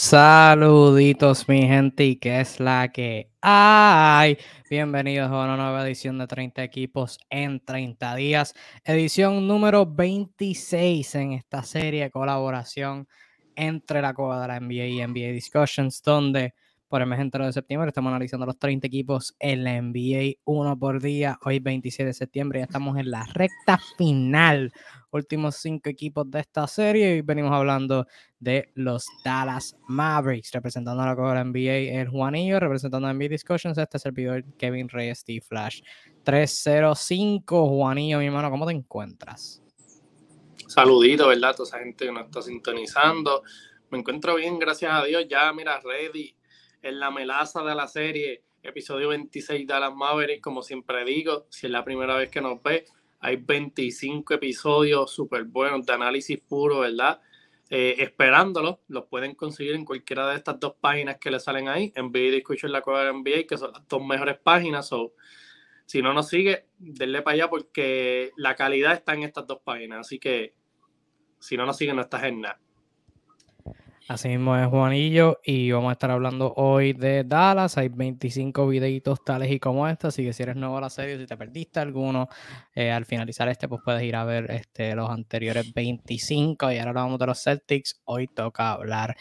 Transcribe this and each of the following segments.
Saluditos mi gente y que es la que hay. Bienvenidos a una nueva edición de 30 equipos en 30 días. Edición número 26 en esta serie de colaboración entre la Copa de la NBA y NBA Discussions, donde por el mes entero de septiembre estamos analizando los 30 equipos en la NBA, uno por día. Hoy 27 de septiembre ya estamos en la recta final últimos cinco equipos de esta serie y venimos hablando de los Dallas Mavericks, representando a la NBA el Juanillo, representando a NBA Discussions, este servidor Kevin Reyes Steve Flash 305. Juanillo, mi hermano, ¿cómo te encuentras? Saludito, ¿verdad? Toda esa gente que nos está sintonizando. Me encuentro bien, gracias a Dios. Ya, mira, ready en la melaza de la serie, episodio 26 Dallas Mavericks, como siempre digo, si es la primera vez que nos ve, hay 25 episodios súper buenos de análisis puro, ¿verdad? Eh, esperándolos, los pueden conseguir en cualquiera de estas dos páginas que le salen ahí, en y en la Cueva de NBA, que son las dos mejores páginas. O si no nos sigue, denle para allá porque la calidad está en estas dos páginas. Así que si no nos sigue, no estás en nada. Así mismo es Juanillo y vamos a estar hablando hoy de Dallas. Hay 25 videitos tales y como este, así que si eres nuevo a la serie, si te perdiste alguno, eh, al finalizar este, pues puedes ir a ver este, los anteriores 25 y ahora hablamos de los Celtics. Hoy toca hablar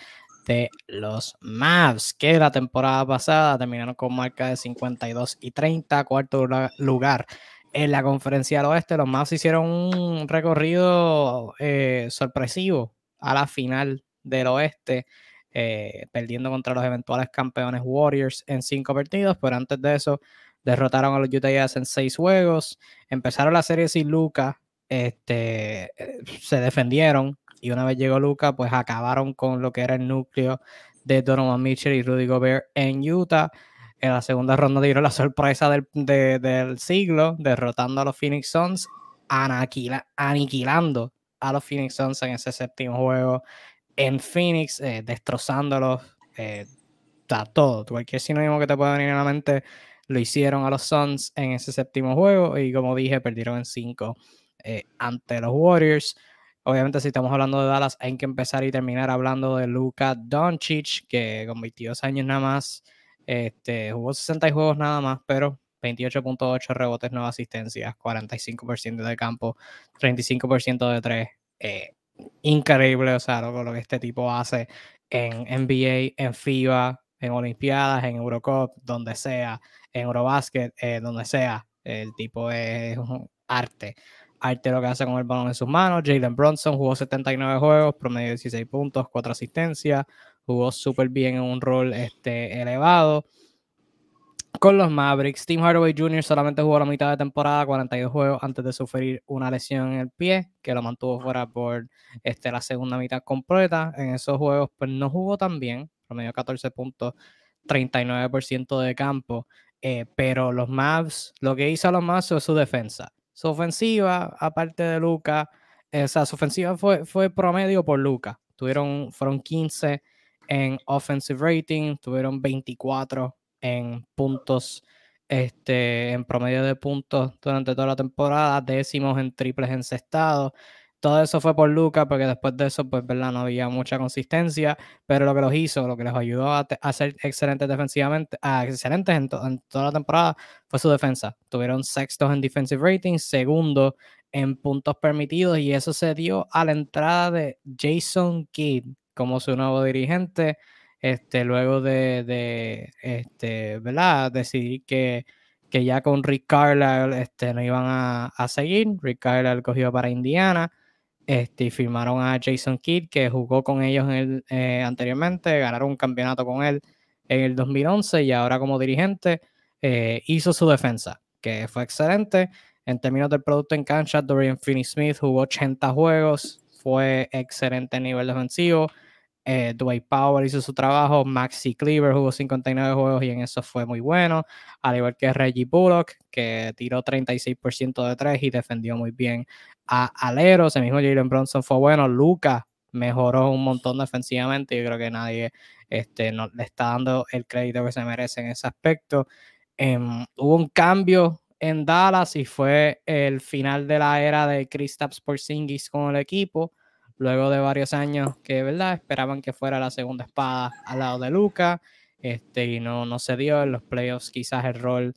de los Mavs, que la temporada pasada terminaron con marca de 52 y 30, cuarto lugar en la conferencia del oeste. Los Mavs hicieron un recorrido eh, sorpresivo a la final del oeste, eh, perdiendo contra los eventuales campeones Warriors en cinco partidos, pero antes de eso derrotaron a los Utah Jazz en seis juegos, empezaron la serie sin Luca, este, se defendieron y una vez llegó Luca, pues acabaron con lo que era el núcleo de Donovan Mitchell y Rudy Gobert en Utah. En la segunda ronda dieron la sorpresa del, del siglo, derrotando a los Phoenix Suns, aniquilando a los Phoenix Suns en ese séptimo juego en Phoenix, eh, destrozándolos, eh, todo, cualquier sinónimo que te pueda venir a la mente, lo hicieron a los Suns en ese séptimo juego y como dije, perdieron en cinco eh, ante los Warriors. Obviamente, si estamos hablando de Dallas, hay que empezar y terminar hablando de Luka Doncic, que con 22 años nada más, este, jugó 60 juegos nada más, pero 28.8 rebotes, 9 asistencias, 45% de campo, 35% de 3. Eh, increíble, o sea, lo, que este tipo hace en NBA, en FIBA, en Olimpiadas, en Eurocup, donde sea, en Eurobasket, eh, donde sea. El tipo es arte. Arte lo que hace con el balón en sus manos. Jalen Bronson jugó 79 juegos, promedio 16 puntos, 4 asistencias. Jugó súper bien en un rol este, elevado con los Mavericks. Tim Hardaway Jr. solamente jugó la mitad de temporada, 42 juegos, antes de sufrir una lesión en el pie, que lo mantuvo fuera por este, la segunda mitad completa. En esos juegos, pues no jugó tan bien, promedio 14 puntos, 39% de campo. Eh, pero los Mavs, lo que hizo a los Mavs fue su defensa. Su ofensiva, aparte de Luca, eh, o sea, su ofensiva fue, fue promedio por Luca. Tuvieron, fueron 15 en offensive rating, tuvieron 24 en puntos, este, en promedio de puntos durante toda la temporada, décimos en triples encestados. Todo eso fue por Luca, porque después de eso, pues, ¿verdad? No había mucha consistencia, pero lo que los hizo, lo que les ayudó a, ser excelentes defensivamente, a excelentes en, en, toda la temporada, fue su defensa. Tuvieron sextos en defensive rating, segundo en puntos permitidos, y eso se dio a la entrada de Jason Kidd como su nuevo dirigente este, luego de, este, decidir que, ya con Rick Carlisle este, no iban a, seguir. Rick Carlisle cogió para Indiana este, y firmaron a Jason Kidd, que jugó con ellos el, eh, anteriormente, ganaron un campeonato con él en el 2011 y ahora como dirigente eh, hizo su defensa, que fue excelente. En términos del producto en cancha, Dorian Finney-Smith jugó 80 juegos, fue excelente a nivel defensivo eh, Dwight Powell hizo su trabajo, Maxi Cleaver jugó 59 juegos y en eso fue muy bueno, al igual que Reggie Bullock, que tiró 36% de 3 y defendió muy bien a Aleros, el mismo Jalen Bronson fue bueno, Luca mejoró un montón defensivamente, yo creo que nadie este, no, le está dando el crédito que se merece en ese aspecto. Em, hubo un cambio en Dallas y fue el final de la era de Kristaps Porzingis con el equipo luego de varios años que, ¿verdad? Esperaban que fuera la segunda espada al lado de Luca, este, y no, no se dio en los playoffs, quizás el rol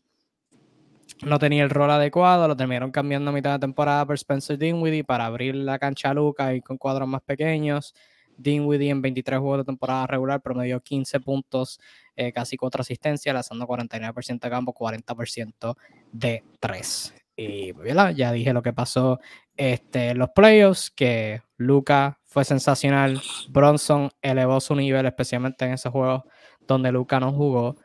no tenía el rol adecuado, lo terminaron cambiando a mitad de temporada por Spencer Dinwiddie para abrir la cancha a Luca y con cuadros más pequeños. Dinwiddie en 23 juegos de temporada regular promedió 15 puntos, eh, casi 4 asistencias, lanzando 49% de campo, 40% de 3. Y ya dije lo que pasó este, los playoffs, que Luca fue sensacional, Bronson elevó su nivel, especialmente en esos juegos donde Luca no jugó.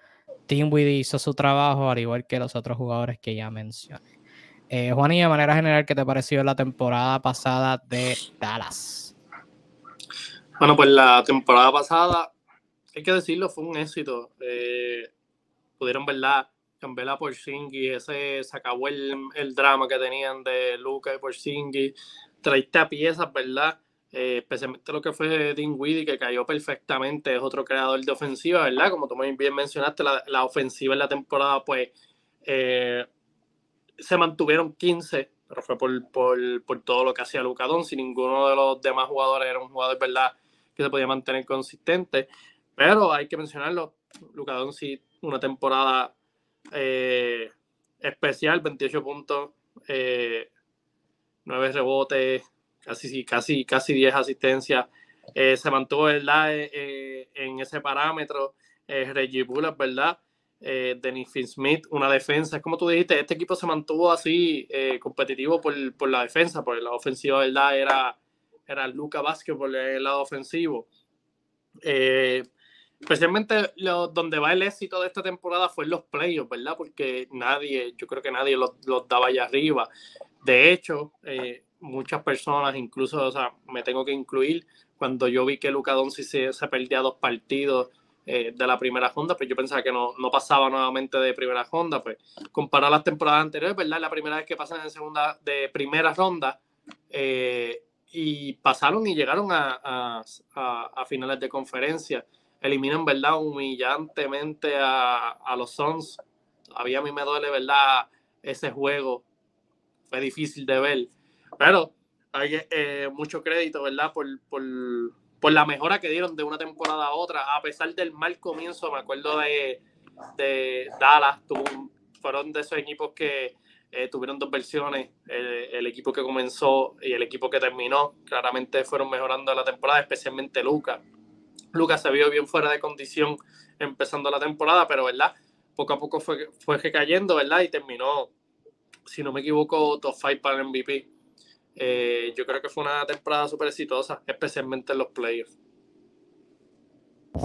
Dinwiddie hizo su trabajo, al igual que los otros jugadores que ya mencioné. Eh, Juan, y de manera general, ¿qué te pareció la temporada pasada de Dallas? Bueno, pues la temporada pasada, hay que decirlo, fue un éxito. Eh, pudieron, ¿verdad? Cambiar a Porzingis, ese, se acabó el, drama que tenían de Luca y Porzingis. Traiste a piezas, ¿verdad? Eh, especialmente lo que fue Dinwiddie, que cayó perfectamente, es otro creador de ofensiva, ¿verdad? Como tú muy bien mencionaste, la, ofensiva en la temporada, pues, eh, se mantuvieron 15, pero fue por, por, todo lo que hacía Luca si ninguno de los demás jugadores era un jugador, ¿verdad?, que se podía mantener consistente. Pero hay que mencionarlo, Luca sí, una temporada eh, especial, 28 puntos, 9 rebotes, casi, casi, casi 10 asistencias. Eh, se mantuvo. Eh, eh, en ese parámetro. Reggie Bullock, ¿verdad? Dennis Smith, una defensa. Es como tú dijiste, este equipo se mantuvo así competitivo por, por, la defensa, por la ofensiva, ¿verdad? Era, era Luca Vázquez por el lado ofensivo. Especialmente lo, donde va el éxito de esta temporada fue en los playoffs, ¿verdad? Porque nadie, yo creo que nadie los, los daba allá arriba. De hecho, muchas personas, incluso, o sea, me tengo que incluir, cuando yo vi que Luca Doncic se, se perdía dos partidos eh, de la primera ronda, pues yo pensaba que no, no pasaba nuevamente de primera ronda, pues comparar las temporadas anteriores, ¿verdad? La primera vez que pasan en segunda, de primera ronda, eh, y pasaron y llegaron a, a, a, finales de conferencia, eliminan, ¿verdad? Humillantemente a, a los Suns, todavía a mí me duele, ¿verdad? Ese juego fue difícil de ver. Pero hay eh, mucho crédito, ¿verdad? Por, por, por, la mejora que dieron de una temporada a otra, a pesar del mal comienzo, me acuerdo de, de Dallas, fueron de esos equipos que eh, tuvieron dos versiones, el, equipo que comenzó y el equipo que terminó, claramente fueron mejorando la temporada, especialmente Lucas. Lucas se vio bien fuera de condición empezando la temporada, pero ¿verdad? Poco a poco fue, fue cayendo, ¿verdad? Y terminó, si no me equivoco, top 5 para el MVP. Eh, yo creo que fue una temporada súper exitosa, especialmente en los playoffs.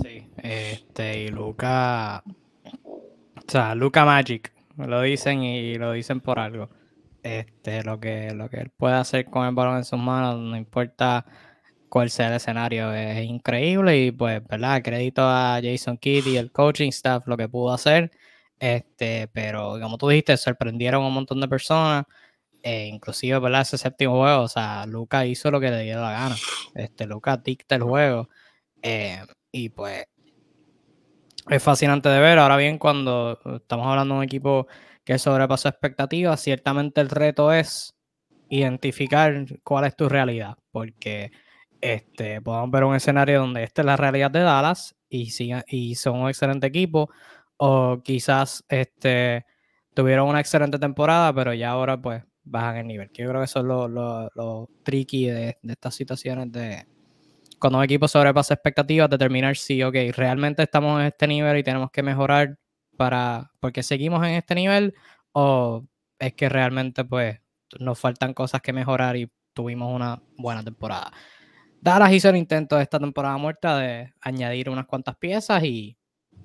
Sí, este, y Luca, o sea, Luca Magic, lo dicen y lo dicen por algo. Este, lo que, lo que él puede hacer con el balón en sus manos, no importa cuál sea el escenario, es increíble y pues, ¿verdad? Crédito a Jason Kidd y el coaching staff, lo que pudo hacer. Este, pero como tú dijiste, sorprendieron a un montón de personas. Eh, inclusive, ¿verdad? Ese séptimo juego, o sea, Luca hizo lo que le dio la gana. Este, Luca dicta el juego. Eh, y pues es fascinante de ver. Ahora bien, cuando estamos hablando de un equipo que sobrepasó expectativas, ciertamente el reto es identificar cuál es tu realidad. Porque este, podemos ver un escenario donde esta es la realidad de Dallas y, y son un excelente equipo. O quizás este, tuvieron una excelente temporada, pero ya ahora pues bajan el nivel. Que yo creo que eso es lo, tricky de, estas situaciones de cuando un equipo sobrepasa expectativas, determinar si, ok, realmente estamos en este nivel y tenemos que mejorar para, porque seguimos en este nivel, o es que realmente pues nos faltan cosas que mejorar y tuvimos una buena temporada. Dallas hizo el intento de esta temporada muerta de añadir unas cuantas piezas y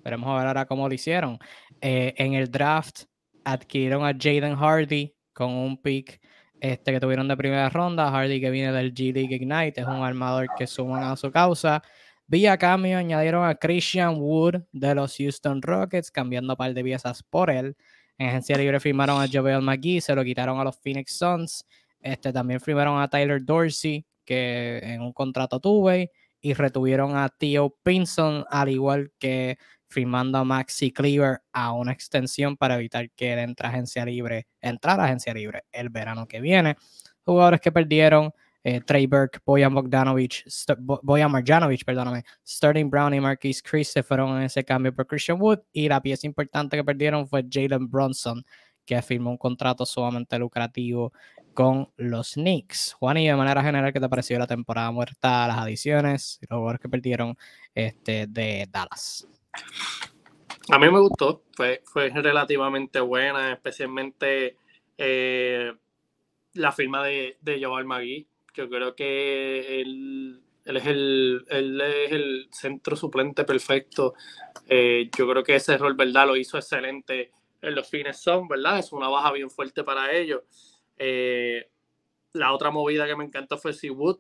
veremos a ver ahora cómo lo hicieron. Eh, en el draft adquirieron a Jaden Hardy, con un pick este, que tuvieron de primera ronda. Hardy, que viene del G League Ignite, es un armador que suman a su causa. Vía cambio, añadieron a Christian Wood de los Houston Rockets, cambiando un par de piezas por él. En agencia libre firmaron a Joel McGee, se lo quitaron a los Phoenix Suns. Este, también firmaron a Tyler Dorsey, que en un contrato tuve, y retuvieron a Theo Pinson, al igual que firmando a Maxi Cleaver a una extensión para evitar que él entre a agencia libre, entrar a agencia libre el verano que viene. Jugadores que perdieron eh, Trey Burke, Boyan Bogdanovich, Boyan Marjanovic, perdóname, Sterling Brown y Marquise Chris se fueron en ese cambio por Christian Wood y la pieza importante que perdieron fue Jalen Bronson, que firmó un contrato sumamente lucrativo con los Knicks. Juan, y de manera general, ¿qué te pareció la temporada muerta, las adiciones y los jugadores que perdieron este, de Dallas? A mí me gustó, fue, fue relativamente buena, especialmente eh, la firma de, de Joel Magui. Yo creo que él, es el, es el centro suplente perfecto. Eh, yo creo que ese rol, ¿verdad? Lo hizo excelente los fines son, ¿verdad? Es una baja bien fuerte para ellos. Eh, la otra movida que me encantó fue Seawood.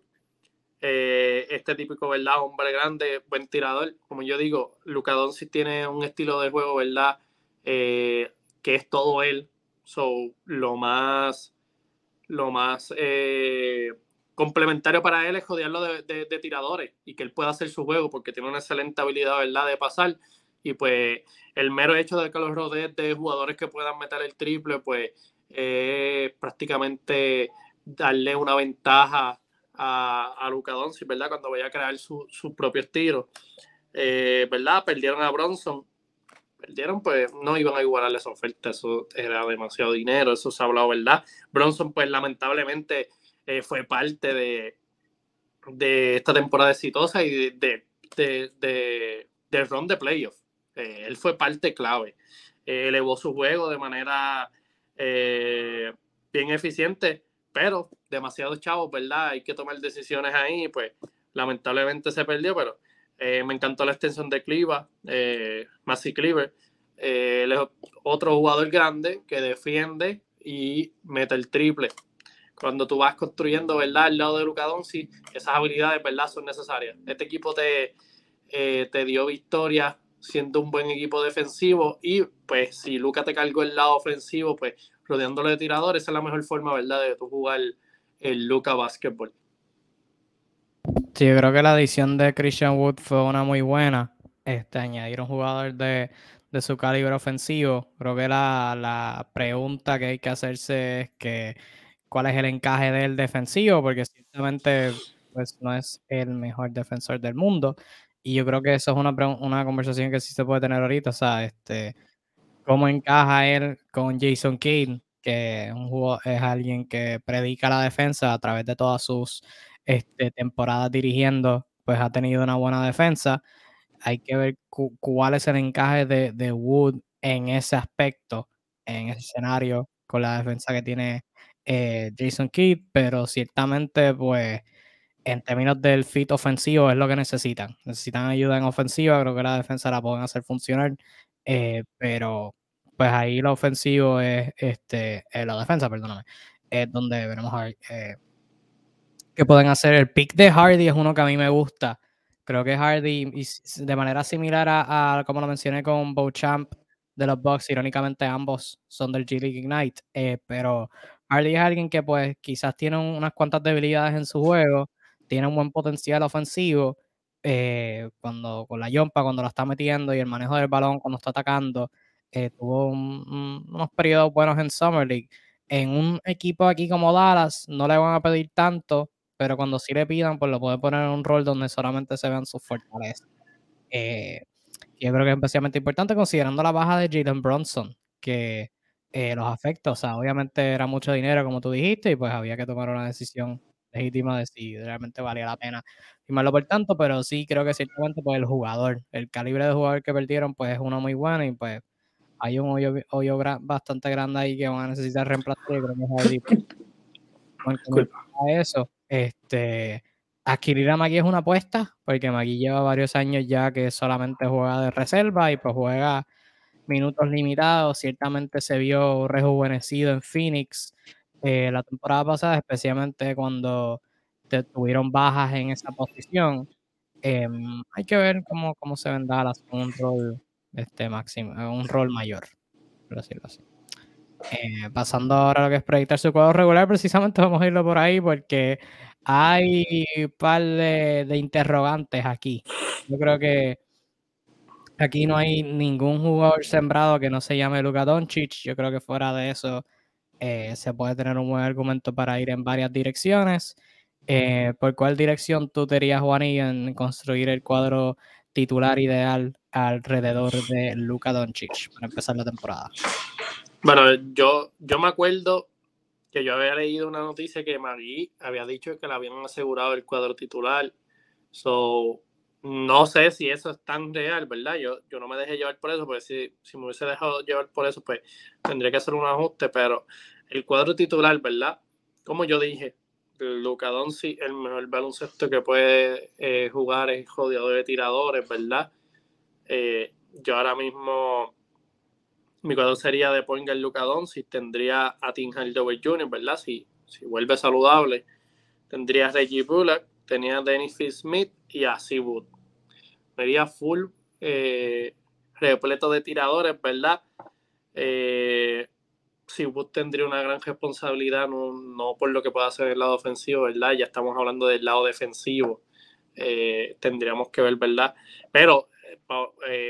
Eh, este típico, ¿verdad? Hombre grande, buen tirador. Como yo digo, Luca Doncic tiene un estilo de juego, ¿verdad? Eh, que es todo él. So, lo más, lo más complementario para él es jodearlo de, de, tiradores y que él pueda hacer su juego porque tiene una excelente habilidad, ¿verdad? De pasar. Y pues el mero hecho de que los rodees de jugadores que puedan meter el triple, pues es prácticamente darle una ventaja a, a Luka Doncic, ¿verdad? Cuando vaya a crear sus su propios tiros. Eh, ¿Verdad? Perdieron a Bronson. Perdieron, pues no iban a igualarle esa oferta, eso era demasiado dinero, eso se ha hablado, ¿verdad? Bronson, pues lamentablemente eh, fue parte de, de esta temporada exitosa y de, de, de, de run de playoff. Eh, él fue parte clave. Eh, elevó su juego de manera eh, bien eficiente, pero demasiado chavos, ¿verdad? Hay que tomar decisiones ahí, pues lamentablemente se perdió, pero me encantó la extensión de Cliva, eh, Cleaver. él es otro jugador grande que defiende y mete el triple. Cuando tú vas construyendo, ¿verdad? Al lado de Luca Doncic, esas habilidades, ¿verdad? Son necesarias. Este equipo te, te dio victoria siendo un buen equipo defensivo y pues si Luca te cargó el lado ofensivo, pues rodeándolo de tiradores, esa es la mejor forma, ¿verdad?, de tu jugar el Luca Basketball. Sí, yo creo que la adición de Christian Wood fue una muy buena. Este, añadir un jugador de, su calibre ofensivo. Creo que la, la, pregunta que hay que hacerse es que cuál es el encaje del defensivo, porque ciertamente pues, no es el mejor defensor del mundo. Y yo creo que eso es una, una conversación que sí se puede tener ahorita, o sea, este, cómo encaja él con Jason Kidd, que un es alguien que predica la defensa a través de todas sus este, temporadas dirigiendo, pues ha tenido una buena defensa. Hay que ver cuál es el encaje de, de, Wood en ese aspecto, en ese escenario, con la defensa que tiene eh, Jason Kidd, pero ciertamente, pues en términos del fit ofensivo es lo que necesitan. Necesitan ayuda en ofensiva, creo que la defensa la pueden hacer funcionar, eh, pero pues ahí lo ofensivo es, este, eh, la defensa, perdóname, es donde veremos a ver eh, qué pueden hacer. El pick de Hardy es uno que a mí me gusta. Creo que Hardy, de manera similar a, como lo mencioné con Beauchamp de los Bucks, irónicamente ambos son del G League Ignite, pero Hardy es alguien que pues quizás tiene unas cuantas debilidades en su juego, tiene un buen potencial ofensivo eh, cuando con la yompa, cuando la está metiendo y el manejo del balón cuando está atacando. Eh, tuvo unos periodos buenos en Summer League. En un equipo aquí como Dallas no le van a pedir tanto, pero cuando sí le pidan, pues lo puede poner en un rol donde solamente se vean sus fortalezas. Eh, yo creo que es especialmente importante considerando la baja de Jalen Bronson, que los afecta. O sea, obviamente era mucho dinero, como tú dijiste, y pues había que tomar una decisión legítima de si realmente valía la pena firmarlo por tanto, pero sí creo que ciertamente pues el jugador, el calibre de jugador que perdieron pues es uno muy bueno y pues hay un hoyo, bastante grande ahí que van a necesitar reemplazar y creo que es a eso, este adquirir a Magui es una apuesta, porque Magui lleva varios años ya que solamente juega de reserva y pues juega minutos limitados, ciertamente se vio rejuvenecido en Phoenix, eh, la temporada pasada, especialmente cuando tuvieron bajas en esa posición. Em, hay que ver cómo, cómo se ven Dallas un rol este, máximo, eh, un rol mayor, por decirlo así. Eh, pasando ahora a lo que es proyectar su cuadro regular, precisamente vamos a irlo por ahí porque hay un par de, de interrogantes aquí. Yo creo que aquí no hay ningún jugador sembrado que no se llame Luka Doncic. Yo creo que fuera de eso eh, se puede tener un buen argumento para ir en varias direcciones. Eh, ¿Por cuál dirección tú te irías, Juanillo, en construir el cuadro titular ideal alrededor de Luka Doncic para empezar la temporada? Bueno, yo, yo me acuerdo que yo había leído una noticia que Magui había dicho que le habían asegurado el cuadro titular. So, no sé si eso es tan real, ¿verdad? Yo, yo no me dejé llevar por eso, porque si, si me hubiese dejado llevar por eso, pues tendría que hacer un ajuste, pero el cuadro titular, ¿verdad? Como yo dije, Luca Doncic, el mejor baloncesto que puede eh, jugar es jodido de tiradores, ¿verdad? Eh, yo ahora mismo, mi cuadro sería de point guard Luca Doncic, tendría a Tim Hardaway Jr., ¿verdad? Si, si vuelve saludable, tendría a Reggie Bullock, tenía a Dennis Smith y a Seawood sería full eh, repleto de tiradores, ¿verdad? Eh, si Wood tendría una gran responsabilidad, no, por lo que pueda hacer el lado ofensivo, ¿verdad? Ya estamos hablando del lado defensivo. Eh, tendríamos que ver, ¿verdad? Pero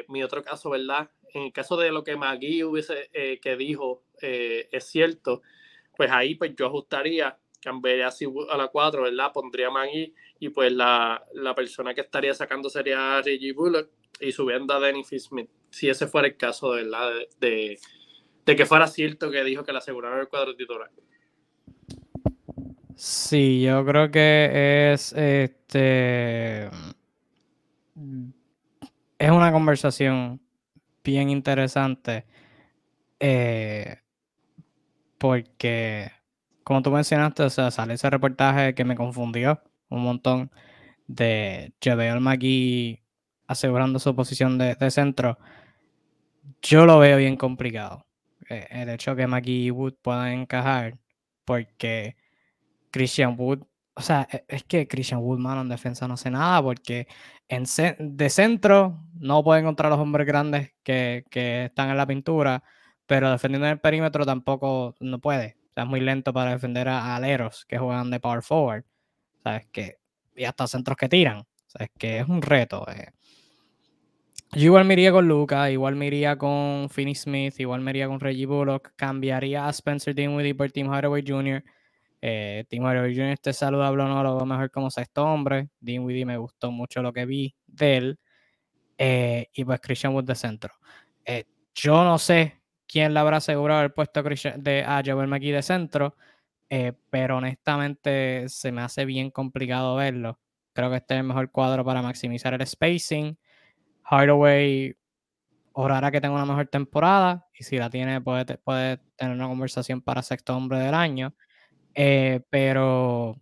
mi otro caso, ¿verdad? En el caso de lo que Magui hubiese que dijo es cierto, pues ahí pues yo ajustaría, cambiaría a la 4, ¿verdad? Pondría a Magui y pues la, persona que estaría sacando sería Reggie Bullock y subiendo a Danny Smith, si ese fuera el caso de, de, de que fuera cierto que dijo que le aseguraron el cuadro titular. Sí, yo creo que es este es una conversación bien interesante eh, porque como tú mencionaste, o sea, sale ese reportaje que me confundió un montón de JaVale McGee asegurando su posición de, centro, yo lo veo bien complicado. Eh, el hecho que McGee y Wood puedan encajar, porque Christian Wood, o sea, e, es que Christian Wood, mano, en defensa no hace nada, porque en de centro no puede encontrar los hombres grandes que, están en la pintura, pero defendiendo en el perímetro tampoco no puede. Sea, es muy lento para defender a aleros que juegan de power forward. ¿sabes? Que, y hasta centros que tiran, ¿sabes? Que es un reto. Eh. Yo igual me iría con Luca, igual me iría con Finney Smith, igual me iría con Reggie Bullock, cambiaría a Spencer Dinwiddie por Tim Hardaway Jr. Eh, Tim Hardaway Jr. esté saludable no, lo veo mejor como sexto hombre. Dinwiddie me gustó mucho lo que vi de él. Eh, y pues Christian Wood de centro. yo no sé quién le habrá asegurado el puesto de, a Joel McGee de centro. Eh, pero honestamente se me hace bien complicado verlo. Creo que este es el mejor cuadro para maximizar el spacing. Hardaway orará que tenga una mejor temporada y si la tiene puede, puede tener una conversación para sexto hombre del año. Eh, pero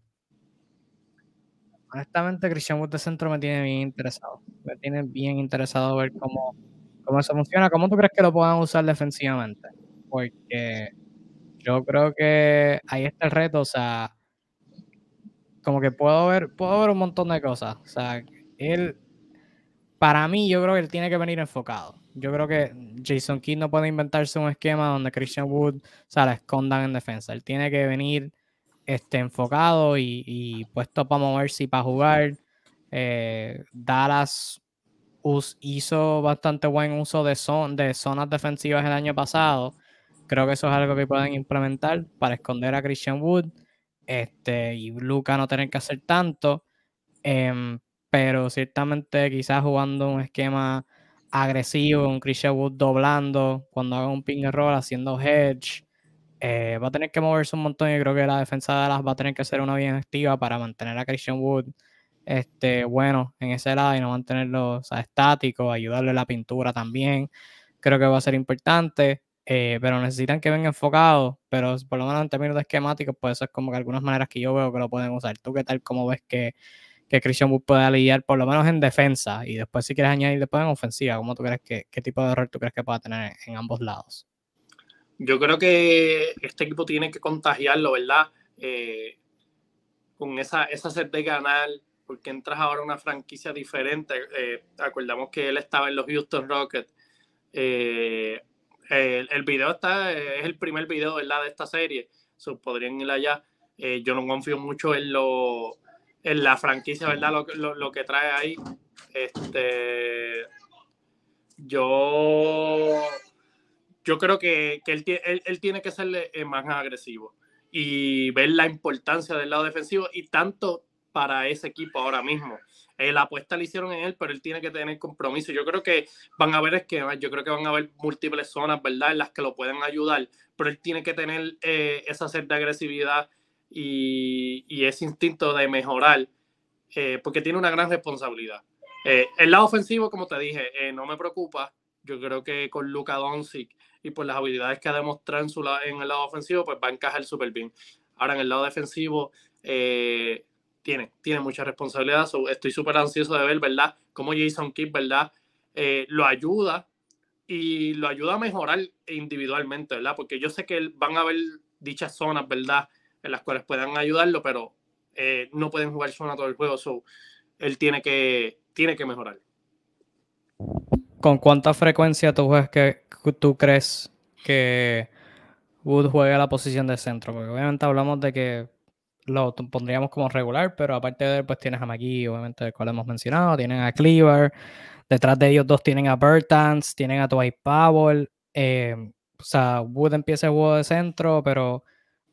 honestamente Christian Wood de centro me tiene bien interesado. Me tiene bien interesado ver cómo, cómo eso funciona. ¿Cómo tú crees que lo puedan usar defensivamente? Porque yo creo que ahí está el reto, o sea, como que puedo ver, puedo ver un montón de cosas. O sea, él, para mí, yo creo que él tiene que venir enfocado. Yo creo que Jason Kidd no puede inventarse un esquema donde Christian Wood, o sea, la escondan en defensa. Él tiene que venir este, enfocado y, puesto para moverse y para jugar. Eh, Dallas hizo bastante buen uso de, son, de zonas defensivas el año pasado Creo que eso es algo que pueden implementar para esconder a Christian Wood este, y Luca no tener que hacer tanto. Em, pero ciertamente quizás jugando un esquema agresivo, un Christian Wood doblando, cuando haga un ping and roll, haciendo hedge, eh, va a tener que moverse un montón y creo que la defensa de Dallas va a tener que ser una bien activa para mantener a Christian Wood este, bueno en ese lado y no mantenerlo estático, ayudarle a la pintura también. Creo que va a ser importante. Eh, pero necesitan que venga enfocado, pero por lo menos en términos de esquemáticos, pues eso es como que algunas maneras que yo veo que lo pueden usar. ¿Tú qué tal? ¿Cómo ves que, que Christian Wood puede lidiar por lo menos en defensa y después si quieres añadir después en ofensiva? ¿Cómo tú crees que, qué tipo de error tú crees que pueda tener en, ambos lados? Yo creo que este equipo tiene que contagiarlo, ¿verdad? Eh, con esa, esa sed de ganar, porque entras ahora a una franquicia diferente. Eh, acordamos que él estaba en los Houston Rockets. Eh, el, video está, es el primer video ¿verdad? de esta serie, so, podrían ir allá. Eh, yo no confío mucho en, lo, en la franquicia, ¿verdad? Lo, lo, que trae ahí. Este, yo, yo creo que, que él, él, él, tiene que ser más agresivo. y ver la importancia del lado defensivo y tanto para ese equipo ahora mismo. Eh, la apuesta la hicieron en él, pero él tiene que tener compromiso. Yo creo que van a ver esquemas, yo creo que van a haber múltiples zonas, ¿verdad?, en las que lo pueden ayudar, pero él tiene que tener eh, esa de agresividad y, y, ese instinto de mejorar, eh, porque tiene una gran responsabilidad. el lado ofensivo, como te dije, no me preocupa. Yo creo que con Luka Doncic y por las habilidades que ha demostrado en, su, en el lado ofensivo, pues va a encajar súper bien. Ahora en el lado defensivo, eh, tiene, tiene mucha responsabilidad. estoy súper ansioso de ver, ¿verdad? Cómo Jason Kidd, ¿verdad? Eh, lo ayuda y lo ayuda a mejorar individualmente, ¿verdad? Porque yo sé que van a haber dichas zonas, ¿verdad? En las cuales puedan ayudarlo, pero eh, no pueden jugar zona todo el juego. So, él tiene que, tiene que mejorar. ¿Con cuánta frecuencia tú, que, tú crees que Wood juegue la posición de centro? Porque obviamente hablamos de que lo pondríamos como regular, pero aparte de él, pues tienes a McGee, obviamente, el cual hemos mencionado, tienen a Cleaver, detrás de ellos dos tienen a Bertans, tienen a Dwight Powell, eh, o sea, Wood empieza el juego de centro, pero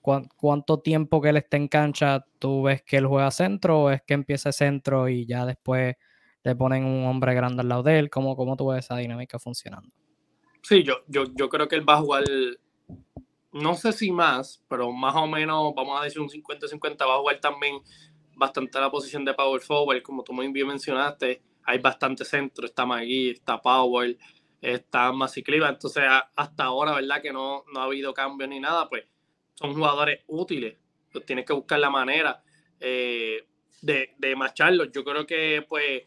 ¿cuánto tiempo que él esté en cancha tú ves que él juega centro o es que empieza centro y ya después le ponen un hombre grande al lado de él? ¿Cómo, cómo tú ves esa dinámica funcionando? Sí, yo, yo, yo creo que él va a jugar no sé si más, pero más o menos, vamos a decir un 50-50, va a jugar también bastante la posición de power forward, como tú muy bien mencionaste, hay bastante centro, está Magui, está Power, está Masicliva, entonces hasta ahora, ¿verdad? Que no, no ha habido cambio ni nada, pues son jugadores útiles, pues tienes que buscar la manera eh, de, de macharlos. Yo creo que, pues,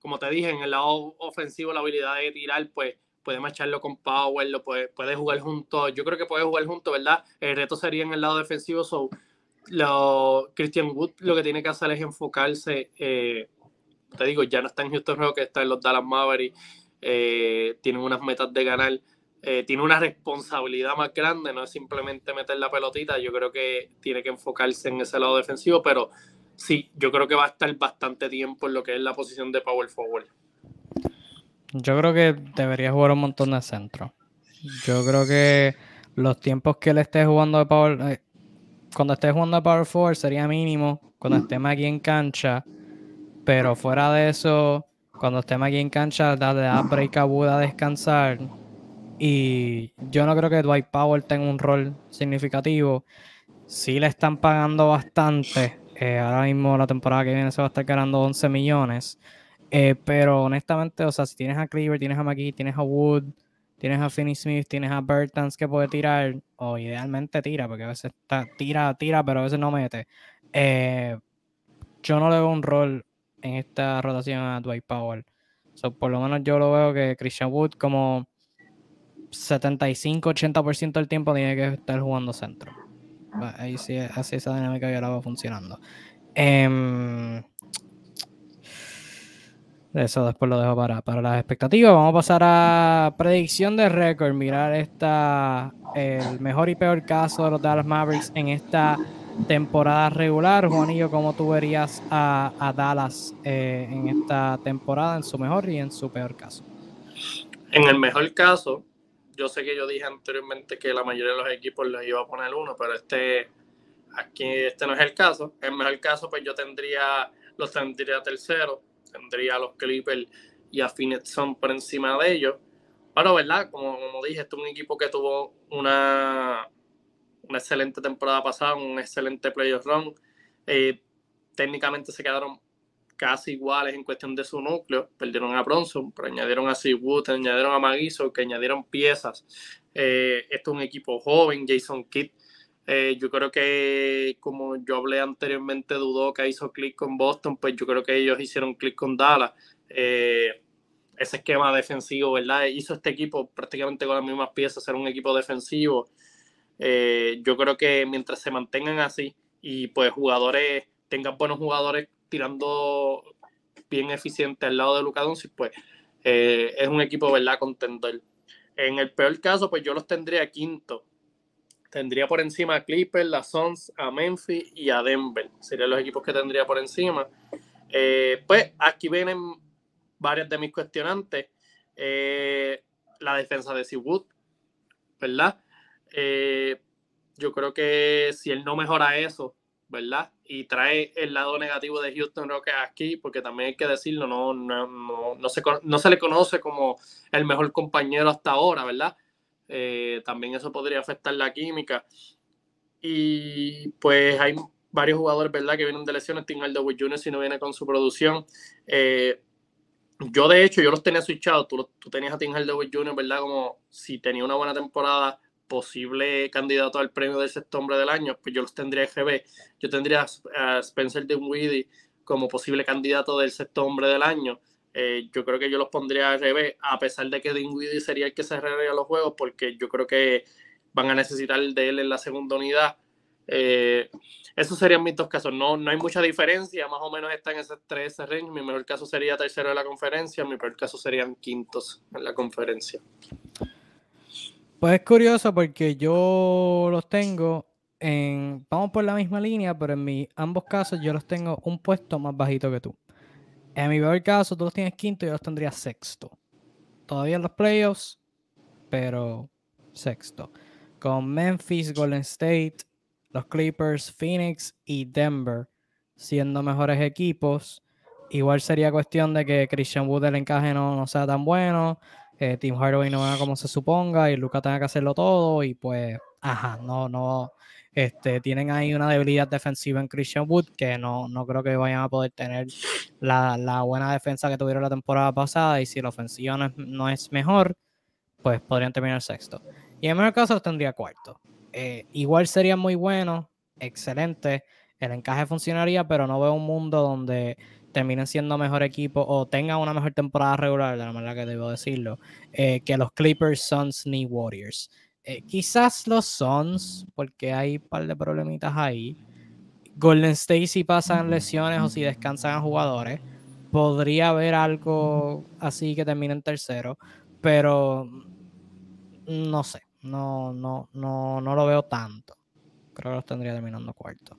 como te dije, en el lado ofensivo la habilidad de tirar, pues puede macharlo con Power, lo puede, puede jugar junto. Yo creo que puede jugar junto, ¿verdad? El reto sería en el lado defensivo. So, lo, Christian Wood lo que tiene que hacer es enfocarse. Eh, te digo, ya no está en Houston Rockets, está en los Dallas Mavericks. Eh, tienen unas metas de ganar. Eh, tiene una responsabilidad más grande, no es simplemente meter la pelotita. Yo creo que tiene que enfocarse en ese lado defensivo, pero sí, yo creo que va a estar bastante tiempo en lo que es la posición de Power Forward. Yo creo que debería jugar un montón de centro. Yo creo que los tiempos que él esté jugando de Power. Eh, cuando esté jugando de Power Forward sería mínimo. Cuando esté aquí en cancha. Pero fuera de eso, cuando esté aquí en cancha, da break a Buda a descansar. Y yo no creo que Dwight Power tenga un rol significativo. Sí le están pagando bastante. Eh, ahora mismo la temporada que viene se va a estar ganando 11 millones. Eh, pero honestamente, o sea, si tienes a Cleaver, tienes a McGee, tienes a Wood, tienes a Finney Smith, tienes a Bertans que puede tirar, o idealmente tira, porque a veces está, tira, tira, pero a veces no mete. Eh, yo no le veo un rol en esta rotación a Dwight Powell. por lo menos yo lo veo que Christian Wood como 75-80% del tiempo tiene que estar jugando centro. Ahí sí, así esa dinámica ya la va funcionando. Eh, eso después lo dejo para, para las expectativas. Vamos a pasar a predicción de récord. Mirar esta el mejor y peor caso de los Dallas Mavericks en esta temporada regular. Juanillo, ¿cómo tú verías a, Dallas eh, en esta temporada, en su mejor y en su peor caso? En el mejor caso, yo sé que yo dije anteriormente que la mayoría de los equipos les iba a poner uno, pero este aquí este no es el caso. En el mejor caso, pues yo tendría los tendría tercero tendría a los Clippers y a Phoenix por encima de ellos. Pero, ¿verdad? Como, como dije, este es un equipo que tuvo una, una excelente temporada pasada, un excelente playoff run. Eh, técnicamente se quedaron casi iguales en cuestión de su núcleo. Perdieron a Bronson, pero añadieron a Seawood, añadieron a Magiso, que añadieron piezas. Eh, este es un equipo joven, Jason Kidd eh, yo creo que, como yo hablé anteriormente, que hizo clic con Boston, pues yo creo que ellos hicieron clic con Dallas. Eh, ese esquema defensivo, ¿verdad? Hizo este equipo prácticamente con las mismas piezas, ser un equipo defensivo. Eh, yo creo que mientras se mantengan así y pues jugadores, tengan buenos jugadores tirando bien eficiente al lado de Luka Doncic, pues es un equipo, ¿verdad? Contender. En el peor caso, pues yo los tendría quinto tendría por encima a Clippers, a Suns, a Memphis y a Denver. Serían los equipos que tendría por encima. Eh, pues aquí vienen varias de mis cuestionantes. Eh, la defensa de Seawood, ¿verdad? Eh, Yo creo que si él no mejora eso, ¿verdad? Y trae el lado negativo de Houston Rockets aquí, porque también hay que decirlo, no, no, no, no, se, no se le conoce como el mejor compañero hasta ahora, ¿verdad? Eh, también eso podría afectar la química. Y pues hay varios jugadores, ¿verdad? Que vienen de lesiones. Tim Hardaway Jr. si no viene con su producción. Eh, yo, de hecho, yo los tenía switchados. Tú, tú tenías a Tim Hardaway Jr., ¿verdad? Como si tenía una buena temporada, posible candidato al premio del sexto hombre del año, pues yo los tendría GB. Yo tendría a Spencer Dinwiddie como posible candidato del sexto hombre del año. Eh, yo creo que yo los pondría a GB, a pesar de que Dinwiddie sería el que cerraría los juegos, porque yo creo que van a necesitar de él en la segunda unidad. Eh, esos serían mis dos casos. No, no hay mucha diferencia, más o menos están en ese tres range. Mi mejor caso sería tercero de la conferencia, mi peor caso serían quintos en la conferencia. Pues es curioso porque yo los tengo en, vamos por la misma línea, pero en mi, ambos casos yo los tengo un puesto más bajito que tú. En mi peor caso tú los tienes quinto yo los tendría sexto. Todavía en los playoffs, pero sexto. Con Memphis, Golden State, los Clippers, Phoenix y Denver siendo mejores equipos. Igual sería cuestión de que Christian Wood el encaje no, no sea tan bueno Team Tim Hardaway no va como se suponga y Luca tenga que hacerlo todo y pues, ajá, no, no, este, tienen ahí una debilidad defensiva en Christian Wood que no, no creo que vayan a poder tener la, buena defensa que tuvieron la temporada pasada y si la ofensiva no es, mejor, pues podrían terminar sexto. Y en el caso tendría cuarto. Eh, igual sería muy bueno, excelente, el encaje funcionaría, pero no veo un mundo donde terminen siendo mejor equipo o tengan una mejor temporada regular, de la manera que debo decirlo, eh, que los Clippers, Suns ni Warriors. Eh, quizás los Suns, porque hay un par de problemitas ahí. Golden State si pasan lesiones o si descansan a jugadores, podría haber algo así que termine en tercero, pero no sé, no, no, no, no lo veo tanto. Creo que los tendría terminando cuarto.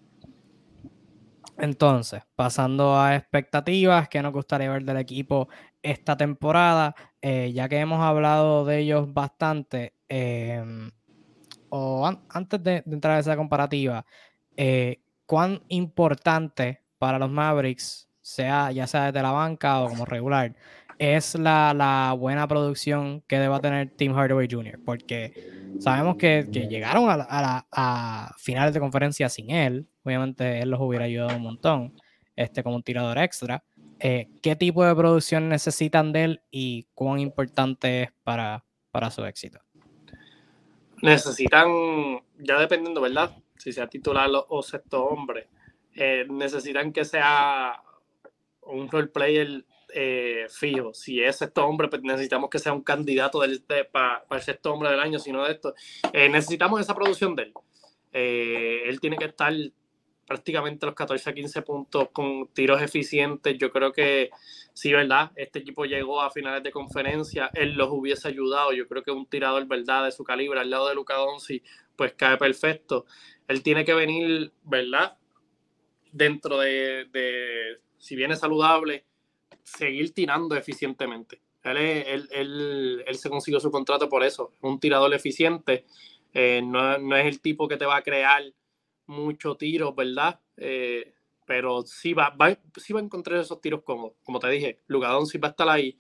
Entonces, pasando a expectativas, ¿qué nos gustaría ver del equipo esta temporada? Eh, ya que hemos hablado de ellos bastante, em, o antes de, entrar a esa comparativa, eh, ¿cuán importante para los Mavericks, sea ya sea desde la banca o como regular, es la, buena producción que deba tener Tim Hardaway Jr.? Porque sabemos que, llegaron a, a finales de conferencia sin él, obviamente él los hubiera ayudado un montón, este, como un tirador extra. Eh, ¿Qué tipo de producción necesitan de él y cuán importante es para, para su éxito? Necesitan, ya dependiendo, ¿verdad? Si sea titular o sexto hombre, eh, necesitan que sea un role player eh, fijo. Si es sexto hombre, pues necesitamos que sea un candidato del, para, el sexto hombre del año, sino de esto. necesitamos esa producción de él. él tiene que estar prácticamente los 14 a 15 puntos con tiros eficientes. Yo creo que sí, ¿verdad? Este equipo llegó a finales de conferencia, él los hubiese ayudado. Yo creo que un tirador, ¿verdad? De su calibre al lado de Luca Donzi, pues cae perfecto. Él tiene que venir, ¿verdad? Dentro de, de si viene saludable, seguir tirando eficientemente. Él, él, él, se consiguió su contrato por eso. Un tirador eficiente. Eh, no, no es el tipo que te va a crear muchos tiros, ¿verdad? Eh, pero sí va, va, va a encontrar esos tiros como, como te dije, Lugadón sí va a estar ahí,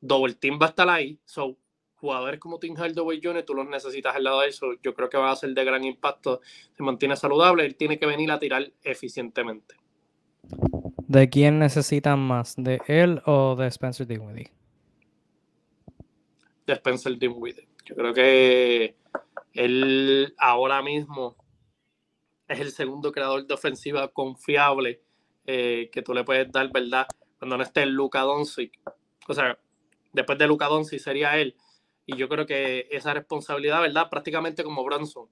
Double Team va a estar ahí, so jugadores como Tim Hardaway Jr., tú los necesitas al lado de eso, yo creo que va a ser de gran impacto, se mantiene saludable, él tiene que venir a tirar eficientemente. ¿De quién necesitan más? ¿De él o de Spencer Dinwiddie? De Spencer Dinwiddie. Yo creo que él ahora mismo es el segundo creador de ofensiva confiable eh, que tú le puedes dar, ¿verdad? Cuando no esté Luca Doncic. O sea, después de Luca Doncic sería él. Y yo creo que esa responsabilidad, ¿verdad? Prácticamente como Bronson.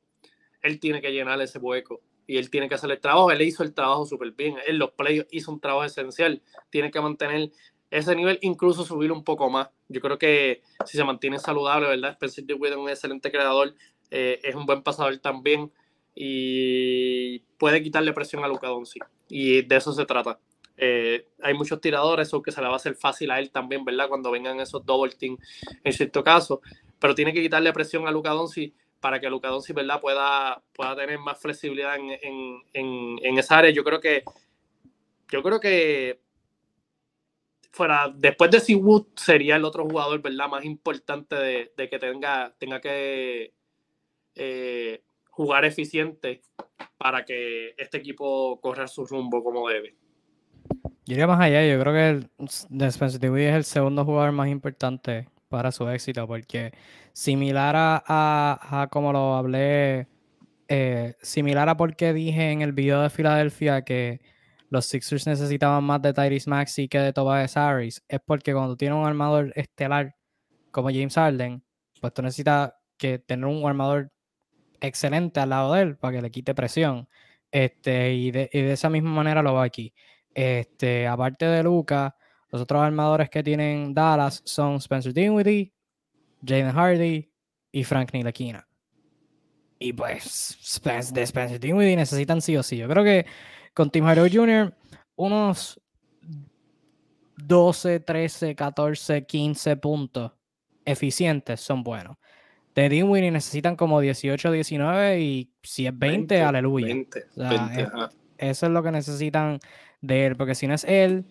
Él tiene que llenar ese hueco y él tiene que hacer el trabajo. Él hizo el trabajo súper bien. Él los playoffs hizo un trabajo esencial. Tiene que mantener ese nivel, incluso subir un poco más. Yo creo que si se mantiene saludable, ¿verdad? Spencer Dinwiddie es un excelente creador, eh, es un buen pasador también y puede quitarle presión a Luca Doncic. Y de eso se trata. Eh, hay muchos tiradores, o que se le va a hacer fácil a él también, ¿verdad? Cuando vengan esos double team en cierto caso. Pero tiene que quitarle presión a Luca Doncic para que Luka Doncic ¿verdad? Pueda, pueda tener más flexibilidad en, en, esa área. Yo creo que yo creo que fuera después de Seawood sería el otro jugador ¿verdad? más importante de, que tenga, tenga que eh, jugar eficiente para que este equipo corra su rumbo como debe. Yo iría más allá, yo creo que el, Spencer es el segundo jugador más importante para su éxito, porque similar a, como lo hablé, eh, similar a porque dije en el video de Filadelfia que los Sixers necesitaban más de Tyrese Maxey que de Tobias Harris, es porque cuando tienes un armador estelar como James Harden, pues tú necesitas que tener un armador excelente al lado de él para que le quite presión. Este, y, de, esa misma manera lo va aquí. Este, aparte de Luca, los otros armadores que tienen Dallas son Spencer Dinwiddie, Jaden Hardy y Frank Ntilikina. Y pues de Spencer Dinwiddie necesitan sí o sí. Yo creo que con Tim Hardaway Jr. unos 12, 13, 14, 15 puntos eficientes son buenos de Dinwiddie necesitan como 18, 19 y si es 20, aleluya. eso es lo que necesitan de él, porque si no es él,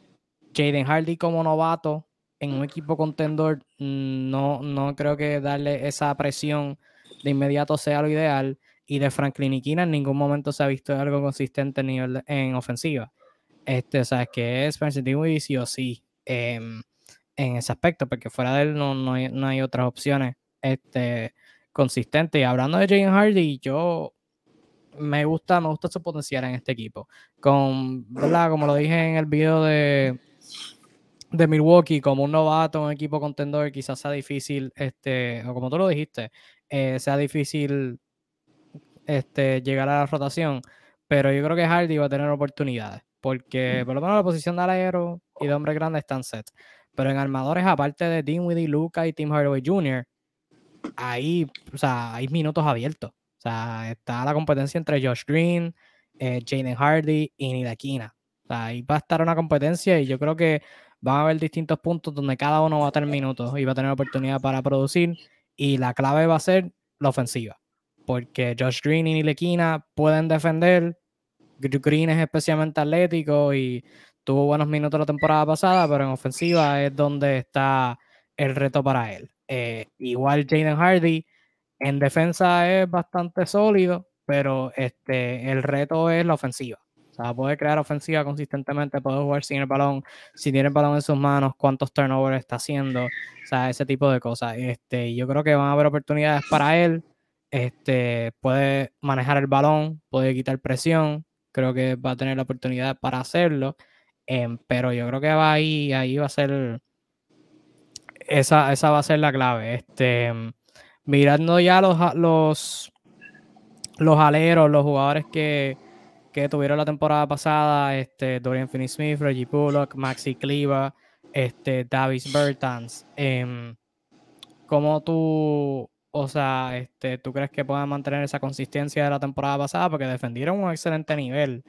Jaden Hardy como novato en un equipo contendor, mm, no, no creo que darle esa presión de inmediato sea lo ideal. Y de Franklin Ikina en ningún momento se ha visto algo consistente en, nivel en ofensiva. Este, o sea, es que es Spencer Dinwiddie sí o sí em, en ese aspecto, porque fuera de él no, no, hay, no hay otras opciones este, consistente. Y hablando de Jalen Hardy, yo me gusta, me gusta su potencial en este equipo. Con, ¿verdad? Como lo dije en el video de, de Milwaukee, como un novato, un equipo contendor, quizás sea difícil, este, o como tú lo dijiste, eh, sea difícil este, llegar a la rotación. Pero yo creo que Hardy va a tener oportunidades. Porque por lo menos la posición de alero y de hombre grande están set. Pero en armadores, aparte de Dinwiddie, Luca y Tim Hardaway Jr., ahí, o sea, hay minutos abiertos. O sea, está la competencia entre Josh Green, eh, Jaden Hardy y Nidakina. O sea, ahí va a estar una competencia y yo creo que van a haber distintos puntos donde cada uno va a tener minutos y va a tener oportunidad para producir. Y la clave va a ser la ofensiva. Porque Josh Green y Nidakina pueden defender. Green es especialmente atlético y tuvo buenos minutos la temporada pasada, pero en ofensiva es donde está el reto para él. Eh, igual Jaden Hardy en defensa es bastante sólido, pero este, el reto es la ofensiva. O sea, puede crear ofensiva consistentemente, puede jugar sin el balón, si tiene el balón en sus manos, cuántos turnovers está haciendo, o sea, ese tipo de cosas. Este, yo creo que van a haber oportunidades para él. Este, puede manejar el balón, puede quitar presión, creo que va a tener la oportunidad para hacerlo. Em, pero yo creo que va ahí, ahí va a ser esa, esa va a ser la clave. Este, mirando ya los, los, los aleros, los jugadores que, que tuvieron la temporada pasada, este, Dorian Finney-Smith, Reggie Bullock, Maxi Cleva, este, Davis Bertans. Eh, ¿Cómo tú, o sea, este, tú crees que puedan mantener esa consistencia de la temporada pasada? Porque defendieron un excelente nivel.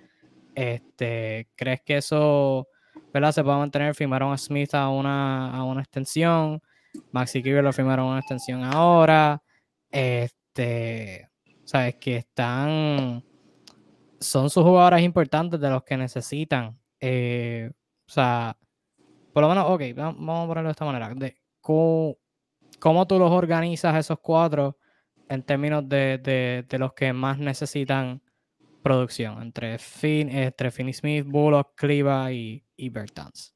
Este, ¿Crees que eso ¿verdad? Se puede mantener, firmaron a Smith a una, a una extensión, Maxi Kiver lo firmaron a una extensión ahora, este, sabes que están, son sus jugadores importantes de los que necesitan, eh, o sea, por lo menos, ok, vamos a ponerlo de esta manera, de, ¿cómo, ¿cómo, tú los organizas esos cuatro en términos de, de, de los que más necesitan producción entre Finn, entre Finney Smith, Bullock, Cliva y, y Bertans?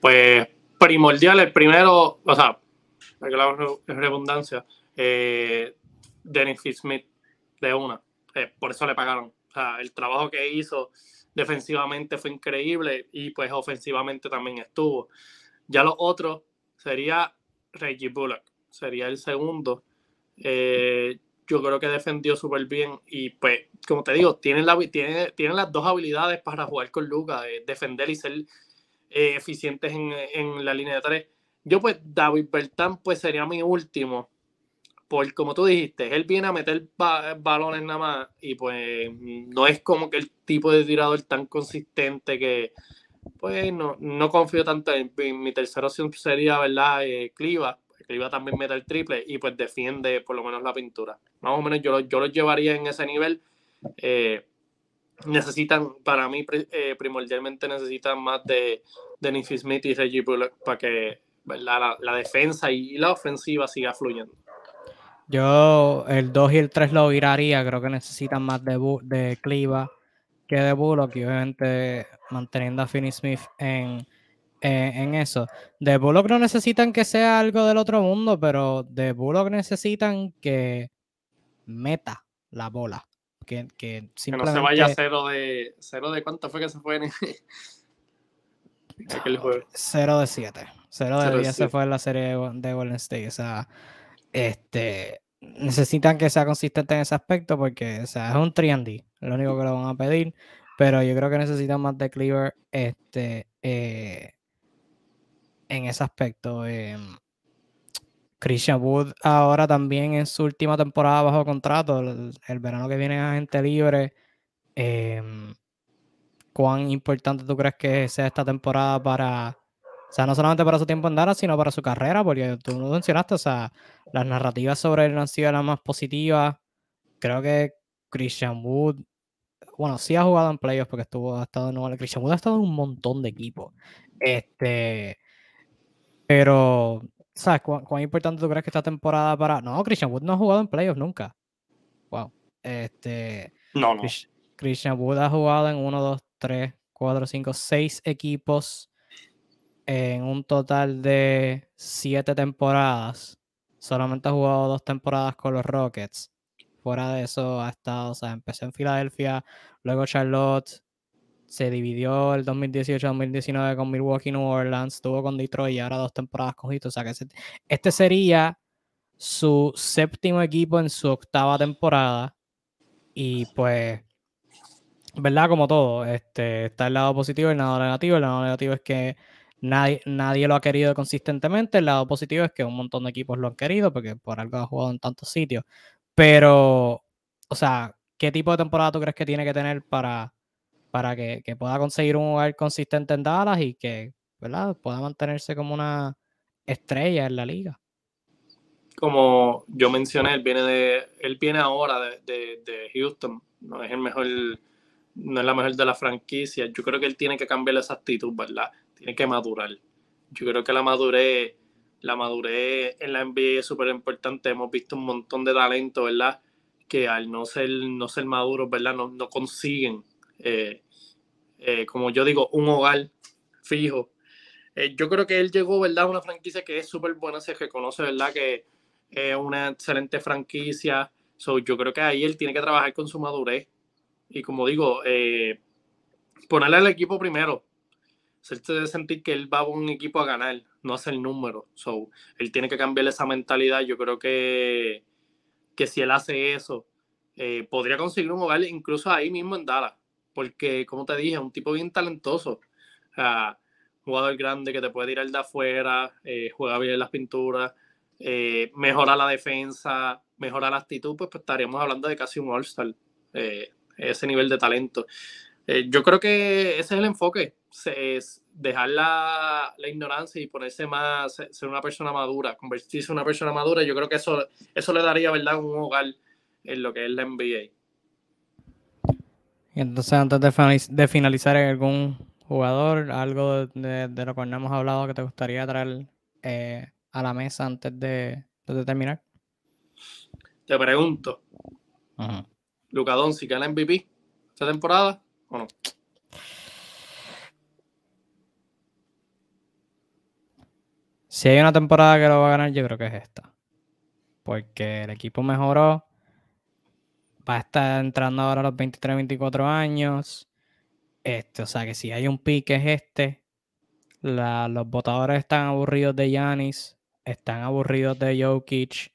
Pues primordial, el primero, o sea, que la redundancia, eh, Dennis Smith de una, eh, por eso le pagaron. O sea, el trabajo que hizo defensivamente fue increíble y pues ofensivamente también estuvo. Ya los otros sería Reggie Bullock, sería el segundo. Eh, yo creo que defendió súper bien y pues, como te digo, tienen, la, tiene, tienen las dos habilidades para jugar con Luca, defender y ser eh, eficientes en, la línea de tres. Yo pues, David Bertán pues sería mi último, por como tú dijiste, él viene a meter balones nada más y pues no es como que el tipo de tirador tan consistente que pues no, no confío tanto en, mi tercera opción sería, ¿verdad? Eh, Cliva, Cleveland también mete el triple y pues defiende por lo menos la pintura. Más o menos yo, yo los llevaría en ese nivel. Eh, necesitan, para mí eh, primordialmente necesitan más de Dennis Smith y Reggie Bullock para que la, la, defensa y la ofensiva siga fluyendo. Yo el 2 y el 3 lo viraría, creo que necesitan más de, de Cliva que de Bullock y obviamente manteniendo a Finney Smith en, en, eso. De Bullock no necesitan que sea algo del otro mundo, pero de Bullock necesitan que meta la bola. Que, que, simplemente... que no se vaya a cero de. ¿Cero de cuánto fue que se fue en aquel juego? Cero de 7. Cero de 10 se fue en la serie de Golden State. O sea, este. Necesitan que sea consistente en ese aspecto porque, o sea, es un 3 lo único que lo van a pedir. Pero yo creo que necesitan más de Cleaver este, eh, en ese aspecto. Eh, Christian Wood ahora también en su última temporada bajo contrato. El, verano que viene a gente libre. Em, ¿Cuán importante tú crees que sea esta temporada para, o sea, no solamente para su tiempo en Dallas, sino para su carrera? Porque tú lo mencionaste, o sea, las narrativas sobre él han sido las más positivas. Creo que Christian Wood, bueno, sí ha jugado en playoffs porque estuvo, ha estado en Christian Wood ha estado en un montón de equipos. Este, pero, ¿sabes cuán, importante tú crees que esta temporada para. No, Christian Wood no ha jugado en playoffs nunca. Wow. Este. No, no. Christian Wood ha jugado en 1, 2, 3, 4, 5, 6 equipos en un total de 7 temporadas. Solamente ha jugado dos temporadas con los Rockets. Fuera de eso ha estado, o sea, empezó en Filadelfia, luego Charlotte, se dividió el 2018-2019 con Milwaukee, New Orleans, estuvo con Detroit y ahora dos temporadas con O sea que este sería su séptimo equipo en su octava temporada. Y pues, ¿verdad? Como todo, este, está el lado positivo y el lado negativo. El lado negativo es que nadie, nadie lo ha querido consistentemente. El lado positivo es que un montón de equipos lo han querido porque por algo ha jugado en tantos sitios. Pero, o sea, ¿qué tipo de temporada tú crees que tiene que tener para para que, pueda conseguir un lugar consistente en Dallas y que ¿verdad? pueda mantenerse como una estrella en la liga. Como yo mencioné, él viene de, él viene ahora de, de, Houston, no es el mejor, no es la mejor de la franquicia. Yo creo que él tiene que cambiar esa actitud, ¿verdad? Tiene que madurar. Yo creo que la madurez, la madurez en la NBA es súper importante. Hemos visto un montón de talento, ¿verdad? Que al no ser, no ser maduros, ¿verdad? No, no consiguen eh, eh, como yo digo, un hogar fijo. Eh, yo creo que él llegó, ¿verdad? Una franquicia que es súper buena, se reconoce, ¿verdad? Que es una excelente franquicia. So, yo creo que ahí él tiene que trabajar con su madurez. Y como digo, ponerle al equipo primero. Hacerte sentir que él va a un equipo a ganar, no hacer número. So, él tiene que cambiar esa mentalidad. Yo creo que, que si él hace eso, podría conseguir un hogar incluso ahí mismo en Dallas porque, como te dije, un tipo bien talentoso. O jugador grande que te puede tirar de afuera, eh, juega bien las pinturas, eh, mejora la defensa, mejora la actitud, pues, pues estaríamos hablando de casi un All-Star, eh, ese nivel de talento. yo creo que ese es el enfoque, es dejar la, la, ignorancia y ponerse más, ser una persona madura, convertirse en una persona madura. Yo creo que eso, eso le daría, ¿verdad?, un hogar en lo que es la NBA. Y entonces, antes de, finalizar, algún jugador, algo de, lo que no hemos hablado que te gustaría traer eh, a la mesa antes de, terminar? Te pregunto, uh Luca Doncic gana MVP esta temporada o no? Si hay una temporada que lo va a ganar, yo creo que es esta. Porque el equipo mejoró va a estar entrando ahora a los 23, 24 años. Este, o sea que si hay un pique es este. los votadores están aburridos de Yanis, están aburridos de Jokic.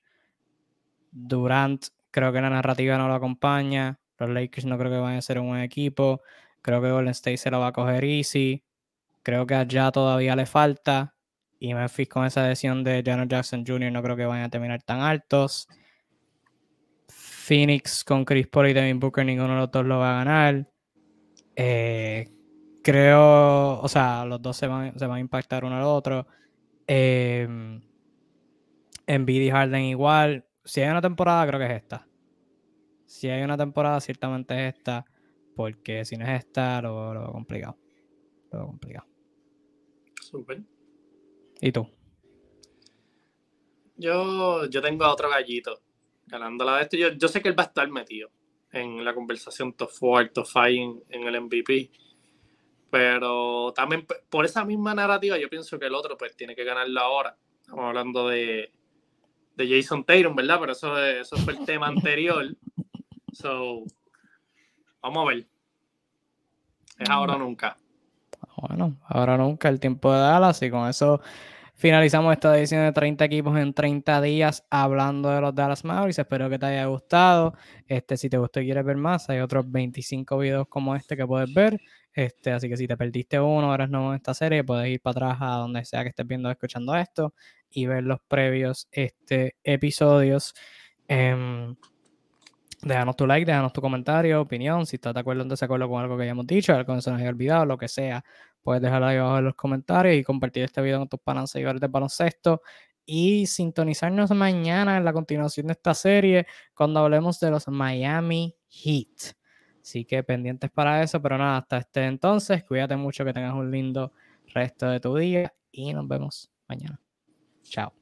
Durant, creo que la narrativa no lo acompaña. Los Lakers no creo que vayan a ser un buen equipo. Creo que Golden State se lo va a coger easy. Creo que allá todavía le falta. Y Memphis con esa decisión de Janet Jackson Jr. no creo que vayan a terminar tan altos. Phoenix con Chris Paul y Devin Booker, ninguno de los dos lo va a ganar. Eh, creo, o sea, los dos se van, a impactar uno al otro. En BD Harden igual. Si hay una temporada, creo que es esta. Si hay una temporada, ciertamente es esta. Porque si no es esta, lo, lo complicado. Lo complicado. Súper. ¿Y tú? Yo, yo tengo a otro gallito ganando la de esto. Yo, yo sé que él va a estar metido en la conversación top 4, top 5 en, el MVP. Pero también por esa misma narrativa yo pienso que el otro pues tiene que ganarlo ahora. Estamos hablando de, de Jason Tatum, ¿verdad? Pero eso, eso fue el tema anterior. So, vamos a ver. Es ahora o nunca. Bueno, ahora nunca el tiempo de Dallas y con eso finalizamos esta edición de 30 equipos en 30 días hablando de los Dallas Mavericks. Espero que te haya gustado. Este, si te gustó y quieres ver más, hay otros 25 videos como este que puedes ver. Este, así que si te perdiste uno, eres nuevo en esta serie, puedes ir para atrás a donde sea que estés viendo o escuchando esto y ver los previos este, episodios. Eh, déjanos tu like, déjanos tu comentario, opinión, si estás de acuerdo o en desacuerdo con algo que hayamos dicho, algo que se nos haya olvidado, lo que sea. Puedes dejarlo ahí abajo en los comentarios y compartir este video con tus panas seguidores de baloncesto. Y sintonizarnos mañana en la continuación de esta serie cuando hablemos de los Miami Heat. Así que pendientes para eso, pero nada, hasta este entonces, cuídate mucho, que tengas un lindo resto de tu día y nos vemos mañana. Chao.